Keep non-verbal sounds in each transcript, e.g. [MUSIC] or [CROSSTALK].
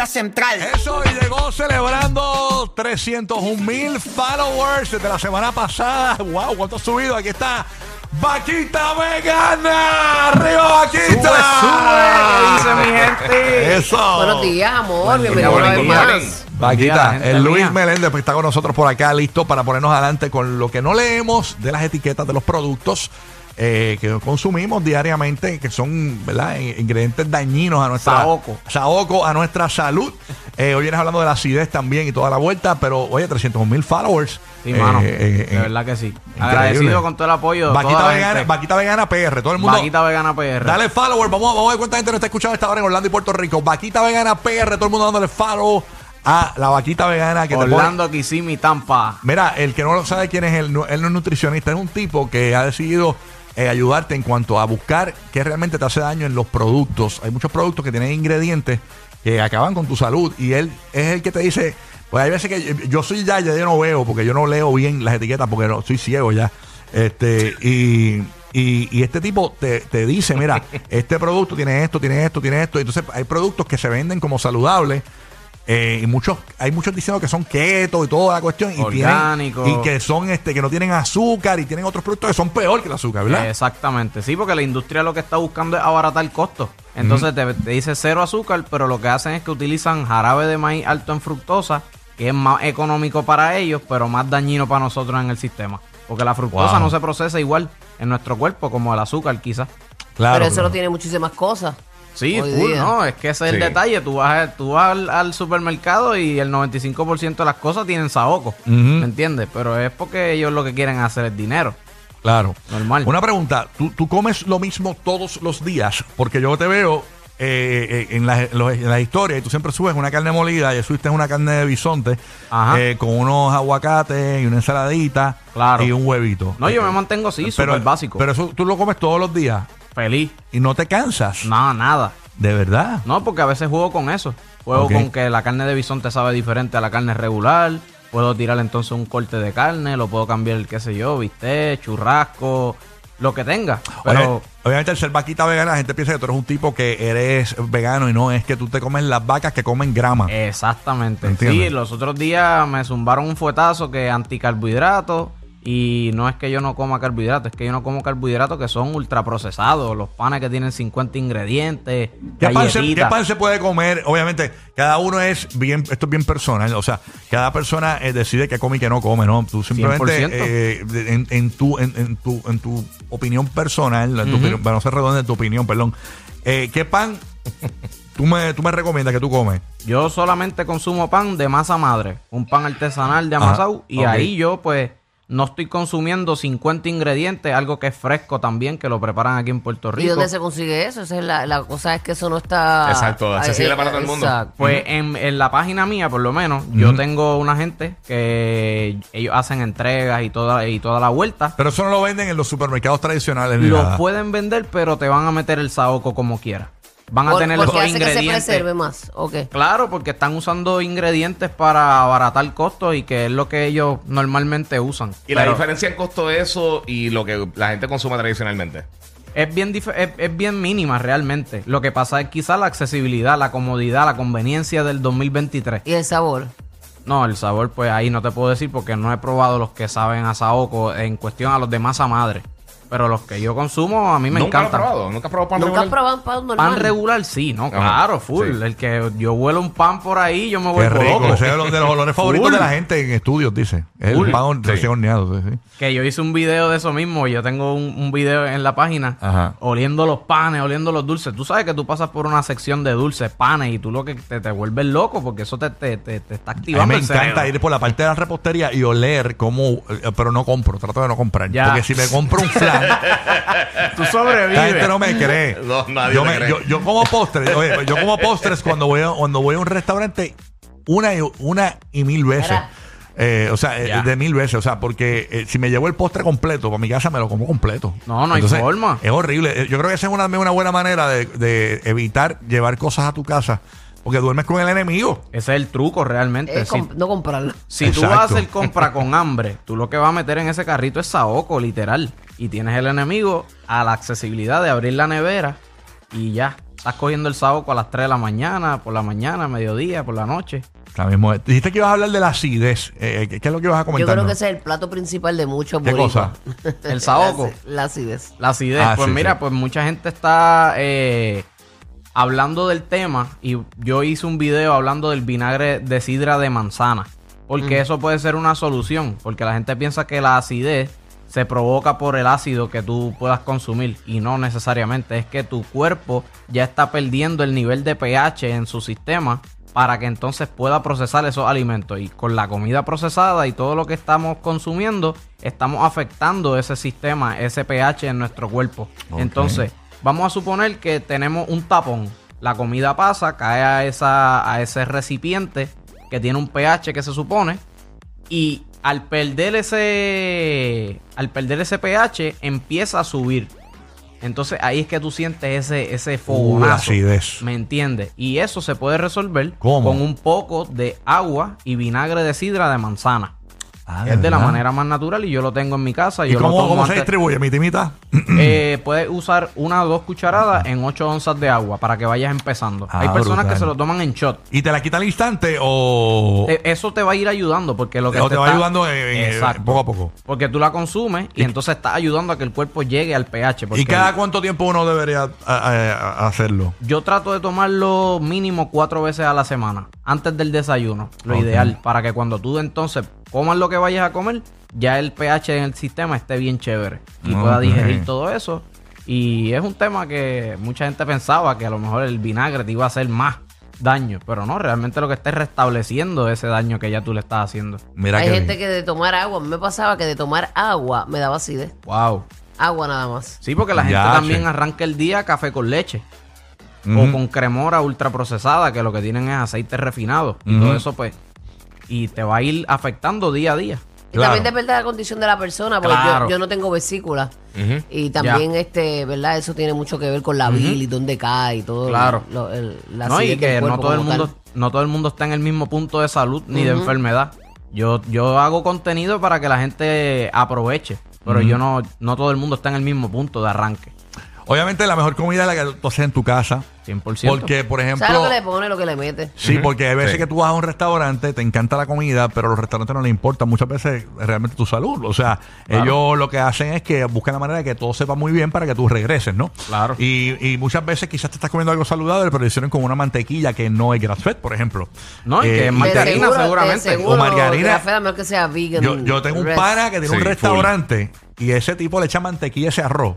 Florida Central. Eso y llegó celebrando 301 mil followers desde la semana pasada. ¡Wow! ¿Cuánto ha subido? Aquí está Vaquita Vegana. ¡Arriba, Vaquita! ¿Qué dice mi gente? Eso. Buenos días, amor. Bienvenido una vez más. Día, Vaquita, el Luis mía. Meléndez pues, está con nosotros por acá, listo para ponernos adelante con lo que no leemos de las etiquetas de los productos eh, que consumimos diariamente, que son ingredientes dañinos a nuestra Saoco. saoco, a nuestra salud. Eh, hoy vienes hablando de la acidez también y toda la vuelta, pero oye, 300 mil followers. Sí, Eh, mano. eh, de eh, verdad que sí. increíble. Agradecido con todo el apoyo. Vaquita vegana. Vaquita vegana PR, todo el mundo. Vaquita Vegana PR. Dale follower, vamos, vamos a ver cuánta gente nos está escuchando esta hora en Orlando y Puerto Rico. Vaquita vegana PR, todo el mundo dándole follow a la vaquita vegana que te pone- Orlando, Kissimmee, Tampa. Mira, el que no lo sabe quién es él, él no es nutricionista, es un tipo que ha decidido eh, ayudarte en cuanto a buscar qué realmente te hace daño en los productos. Hay muchos productos que tienen ingredientes que acaban con tu salud y él es el que te dice, pues hay veces que yo- soy ya, ya yo no veo porque yo no leo bien las etiquetas porque no, soy ciego ya. Este, y, y, y este tipo te, te dice, mira, [LAUGHS] este producto tiene esto, tiene esto, tiene esto. Entonces hay productos que se venden como saludables. Eh, y muchos, hay muchos diciendo que son keto y toda la cuestión. Y, tienen, y que son este, que no tienen azúcar y tienen otros productos que son peor que el azúcar, ¿verdad? Exactamente. Sí, porque la industria lo que está buscando es abaratar el costo. Entonces te, te dice cero azúcar, pero lo que hacen es que utilizan jarabe de maíz alto en fructosa, que es más económico para ellos, pero más dañino para nosotros en el sistema. Porque la fructosa Wow. no se procesa igual en nuestro cuerpo como el azúcar quizás. claro. Pero eso claro. no tiene muchísimas cosas. Sí, full, no, es que ese es el Sí. detalle. Tú vas, tú vas al, al supermercado y el 95% de las cosas tienen saoco. ¿Me entiendes? Pero es porque ellos lo que quieren hacer es dinero. Claro. Normal. Una pregunta, ¿tú, tú comes lo mismo todos los días? Porque yo te veo eh, eh, en, la, en los- en las historias y tú siempre subes una carne molida y subiste una carne de bisonte Ajá. eh, con unos aguacates y una ensaladita Claro. y un huevito. No, yo Eh, me mantengo así, pero, súper básico. Pero eso tú lo comes todos los días Feliz. y no te cansas. No, nada. De verdad. No, porque a veces juego con eso. Juego con que la carne de bisonte sabe diferente a la carne regular. Puedo tirar entonces un corte de carne, lo puedo cambiar, qué sé yo, bistec, churrasco, lo que tenga. Pero Oye, obviamente, al ser vaquita vegana, la gente piensa que tú eres un tipo que eres vegano y no es que tú te comes las vacas que comen grama. Exactamente. ¿Entiendes? Sí, los otros días me zumbaron un fuetazo que anticarbohidratos. Y no es que yo no coma carbohidratos, es que yo no como carbohidratos que son ultraprocesados. Los panes que tienen 50 ingredientes, ¿Qué pan, se, galletitas. qué pan se puede comer? Obviamente, cada uno es bien, esto es bien personal, o sea, cada persona eh, decide qué come y qué no come, ¿no? Tú simplemente, 100%. eh, en, en tu, en, en tu, en tu opinión personal, en tu opinión- para no ser redonda en tu opinión, perdón, eh, ¿qué pan tú me, tú me recomiendas que tú comes? Yo solamente consumo pan de masa madre, un pan artesanal de amasado. y ahí yo, pues, no estoy consumiendo 50 ingredientes, algo que es fresco también, que lo preparan aquí en Puerto ¿Y Rico. dónde se consigue eso? Esa es la, la cosa es que eso no está... Exacto, accesible eh, para todo el mundo. exacto. Pues en, en la página mía, por lo menos, yo tengo una gente que ellos hacen entregas y toda, y toda la vuelta. Pero eso no lo venden en los supermercados tradicionales. nada. pueden vender, pero te van a meter el saoco como quiera. Van a Por- tener porque esos hace que se ingredientes. preserve más. Ok. Claro, porque están usando ingredientes para abaratar costos y que es lo que ellos normalmente usan. Y la Pero diferencia en costo de eso y lo que la gente consume tradicionalmente. es bien, dif- es, es bien mínima realmente. Lo que pasa es quizá la accesibilidad, la comodidad, la conveniencia del 2023. Y el sabor. No, el sabor, pues ahí no te puedo decir porque no he probado los que saben a saoco en cuestión a los de masa madre. Pero los que yo consumo, a mí me ¿Nunca lo has encantan. probado? ¿Nunca has probado pan ¿Nunca has regular? probado un pan normal? Pan regular, sí, ¿no? Ajá, Claro, full. sí. El que yo huelo un pan por ahí, yo me Qué vuelvo rico. loco. Ese es uno de los olores favoritos Full. de la gente en estudios, dice. Es Full. el pan Sí. recién horneado. sí, sí. Que yo hice un video de eso mismo. Yo tengo un, un video en la página Ajá. oliendo los panes, oliendo los dulces. Tú sabes que tú pasas por una sección de dulces, panes, y tú lo que te, te vuelves loco porque eso te, te, te, te está A mí activando me el encanta cerebro. ir por la parte de la repostería y oler cómo, eh, pero no compro, trato de no comprar. Ya. Porque si me compro un flan, [LAUGHS] Tú la gente sobrevives. no me cree. No, nadie yo, te me- cree. yo, yo como postres, oye, yo como postres cuando voy a, cuando voy a un restaurante una y, una y mil veces. Eh, o sea, eh, de mil veces. O sea, porque eh, si me llevo el postre completo para mi casa, me lo como completo. No, no hay forma. Es horrible. Yo creo que esa es una, una buena manera de, de evitar llevar cosas a tu casa. Porque duermes con el enemigo. Ese es el truco realmente. Es Si- comp- no comprarlo. Si tú vas a hacer compra con [LAUGHS] hambre, tú lo que vas a meter en ese carrito es saoco, literal. Y tienes el enemigo a la accesibilidad de abrir la nevera y ya. Estás cogiendo el saoco a las 3 de la mañana, por la mañana, mediodía, por la noche. Mismo, dijiste que ibas a hablar de la acidez. Eh, ¿qué, qué es lo que ibas a Yo comentar? creo que ese es el plato principal de muchos ¿Qué boricuas. cosa? El saoco. La, [LAUGHS] la acidez. La acidez. Ah, pues sí, mira, sí. pues mucha gente está eh, hablando del tema y yo hice un video hablando del vinagre de sidra de manzana. Porque eso puede ser una solución. Porque la gente piensa que la acidez se provoca por el ácido que tú puedas consumir. Y no necesariamente. Es que tu cuerpo ya está perdiendo el nivel de pH en su sistema para que entonces pueda procesar esos alimentos. Y con la comida procesada y todo lo que estamos consumiendo, estamos afectando ese sistema, ese pH en nuestro cuerpo. Entonces, vamos a suponer que tenemos un tapón. La comida pasa, cae a, esa, a ese recipiente que tiene un pH que se supone. Y al perder ese. Al perder ese pH, empieza a subir. Entonces ahí es que tú sientes ese, ese fogonazo. acidez. ¿Me entiendes? Y eso se puede resolver ¿Cómo? con un poco de agua y vinagre de sidra de manzana. Ah, es de la manera más natural y yo lo tengo en mi casa. ¿Y yo lo cómo, tomo cómo se distribuye, mi timita? eh, puedes usar una o dos cucharadas en 8 onzas de agua para que vayas empezando. Ah, Hay personas brutal. que se lo toman en shot. ¿Y te la quita al instante o, Te- eso te va a ir ayudando porque lo que o te va está- ayudando en- Exacto. poco a poco? Porque tú la consumes y, entonces estás ayudando a que el cuerpo llegue al pH. porque ¿Y cada cuánto tiempo uno debería a- a- a- hacerlo? Yo trato de tomarlo mínimo cuatro veces a la semana, antes del desayuno, lo ideal, para que cuando tú entonces comas lo que vayas a comer, ya el pH en el sistema esté bien chévere y pueda digerir todo eso. Y es un tema que mucha gente pensaba que a lo mejor el vinagre te iba a hacer más daño, pero no, realmente lo que está es restableciendo ese daño que ya tú le estás haciendo. Mira Hay que gente que de tomar agua, a mí me pasaba que de tomar agua me daba acidez. Wow. Agua nada más. Sí, porque la gente Ya, también che. arranca el día café con leche. O con cremora ultraprocesada, que lo que tienen es aceite refinado. Y todo eso, pues. Y te va a ir afectando día a día. Y Claro. también depende de la condición de la persona, porque Claro. yo, yo no tengo vesícula. Y también, este, ¿verdad? Eso tiene mucho que ver con la bilis, dónde cae y todo. Claro. lo- el- la no, y que no todo, el mundo, tal. no todo el mundo está en el mismo punto de salud ni de enfermedad. Yo, yo hago contenido para que la gente aproveche. Pero yo no, no todo el mundo está en el mismo punto de arranque. Obviamente la mejor comida es la que tú haces en tu casa. 100%. Porque, por ejemplo... ¿Sabes lo que le pone, lo que le mete? Sí, porque hay veces Sí. que tú vas a un restaurante, te encanta la comida, pero a los restaurantes no les importa muchas veces realmente tu salud. O sea, ellos lo que hacen es que buscan la manera de que todo sepa muy bien para que tú regreses, ¿no? Claro. Y, y muchas veces quizás te estás comiendo algo saludable, pero lo hicieron con una mantequilla que no es grass fed, por ejemplo. No, y que es margarina, De seguro- de seguramente. seguro, O margarina. A menos que sea vegan. yo, yo tengo un rest. pana que tiene un full. restaurante y ese tipo le echa mantequilla a ese arroz.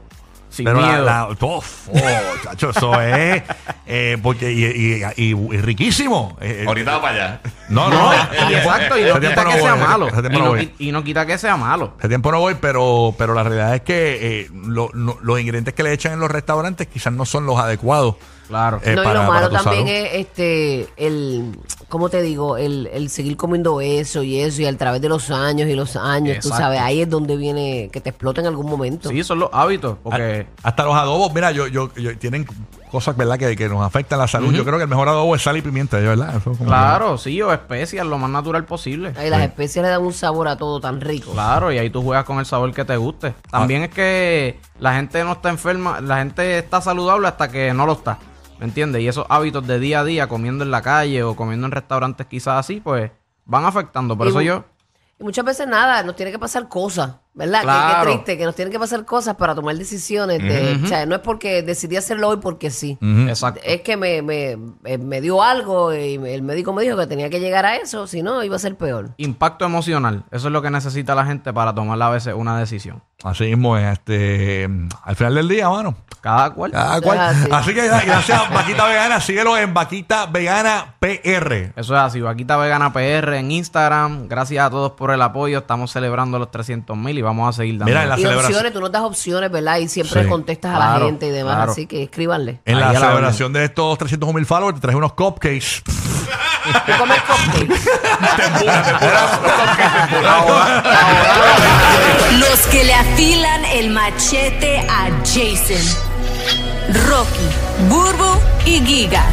Sin Pero la, miedo. la- [LAUGHS] oh, oh, chacho, eso es eh, porque y, y- y- y riquísimo. Eh, Ahorita va para allá. No, no, tiempo- exacto, y no quita no que sea voy, malo. Y no quita que sea malo. Hace tiempo no voy, pero, pero la realidad es que eh, lo- no- los ingredientes que le echan en los restaurantes quizás no son los adecuados. Claro. eh, no, y lo malo tu también salud. es este el ¿cómo te digo? El, el seguir comiendo eso y eso y a través de los años y los años, tú Exacto. sabes, ahí es donde viene que te explota en algún momento. Sí, son los hábitos. Porque Hasta los adobos, mira, yo, yo, yo- tienen cosas, ¿verdad?, que, que nos afectan la salud. Yo creo que el mejor adobo es sal y pimienta, ¿de ¿verdad? Eso como Claro, sí, o especias, lo más natural posible. Ahí las especias le dan un sabor a todo tan rico. Claro, y ahí tú juegas con el sabor que te guste. También es que la gente no está enferma, la gente está saludable hasta que no lo está. ¿Me entiendes? Y esos hábitos de día a día, comiendo en la calle o comiendo en restaurantes quizás así, pues van afectando. Por Y eso yo... Y muchas veces nada, nos tiene que pasar cosas ¿Verdad? Que- Claro. Que, triste, que nos tienen que pasar cosas para tomar decisiones. De, O sea, no es porque decidí hacerlo hoy porque sí. Exacto. Es que me, me, eh, me dio algo y el médico me dijo que tenía que llegar a eso, si no iba a ser peor. Impacto emocional. Eso es lo que necesita la gente para tomar a veces una decisión. Así mismo es, este, al final del día, mano. Cada cual. Cada cual. Ah, sí. Así que gracias, Vaquita Vegana. Síguelo en Vaquita Vegana PR. Eso es así, Vaquita Vegana PR en Instagram. Gracias a todos por el apoyo. Estamos celebrando los 300 mil y vamos a seguir dando. Mira, en la y celebración. opciones, tú nos das opciones, ¿verdad? Y siempre Sí. contestas a la gente y demás, claro. así que escríbanle. En Ahí la a la celebración de estos 300 mil followers, te traje unos cupcakes. [LAUGHS] ¿Tú comes cupcakes? [LAUGHS] Los que le afilan el machete a Jason. Rocky, Burbo y Giga.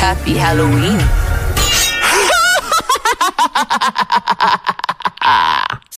Happy Halloween. [LAUGHS]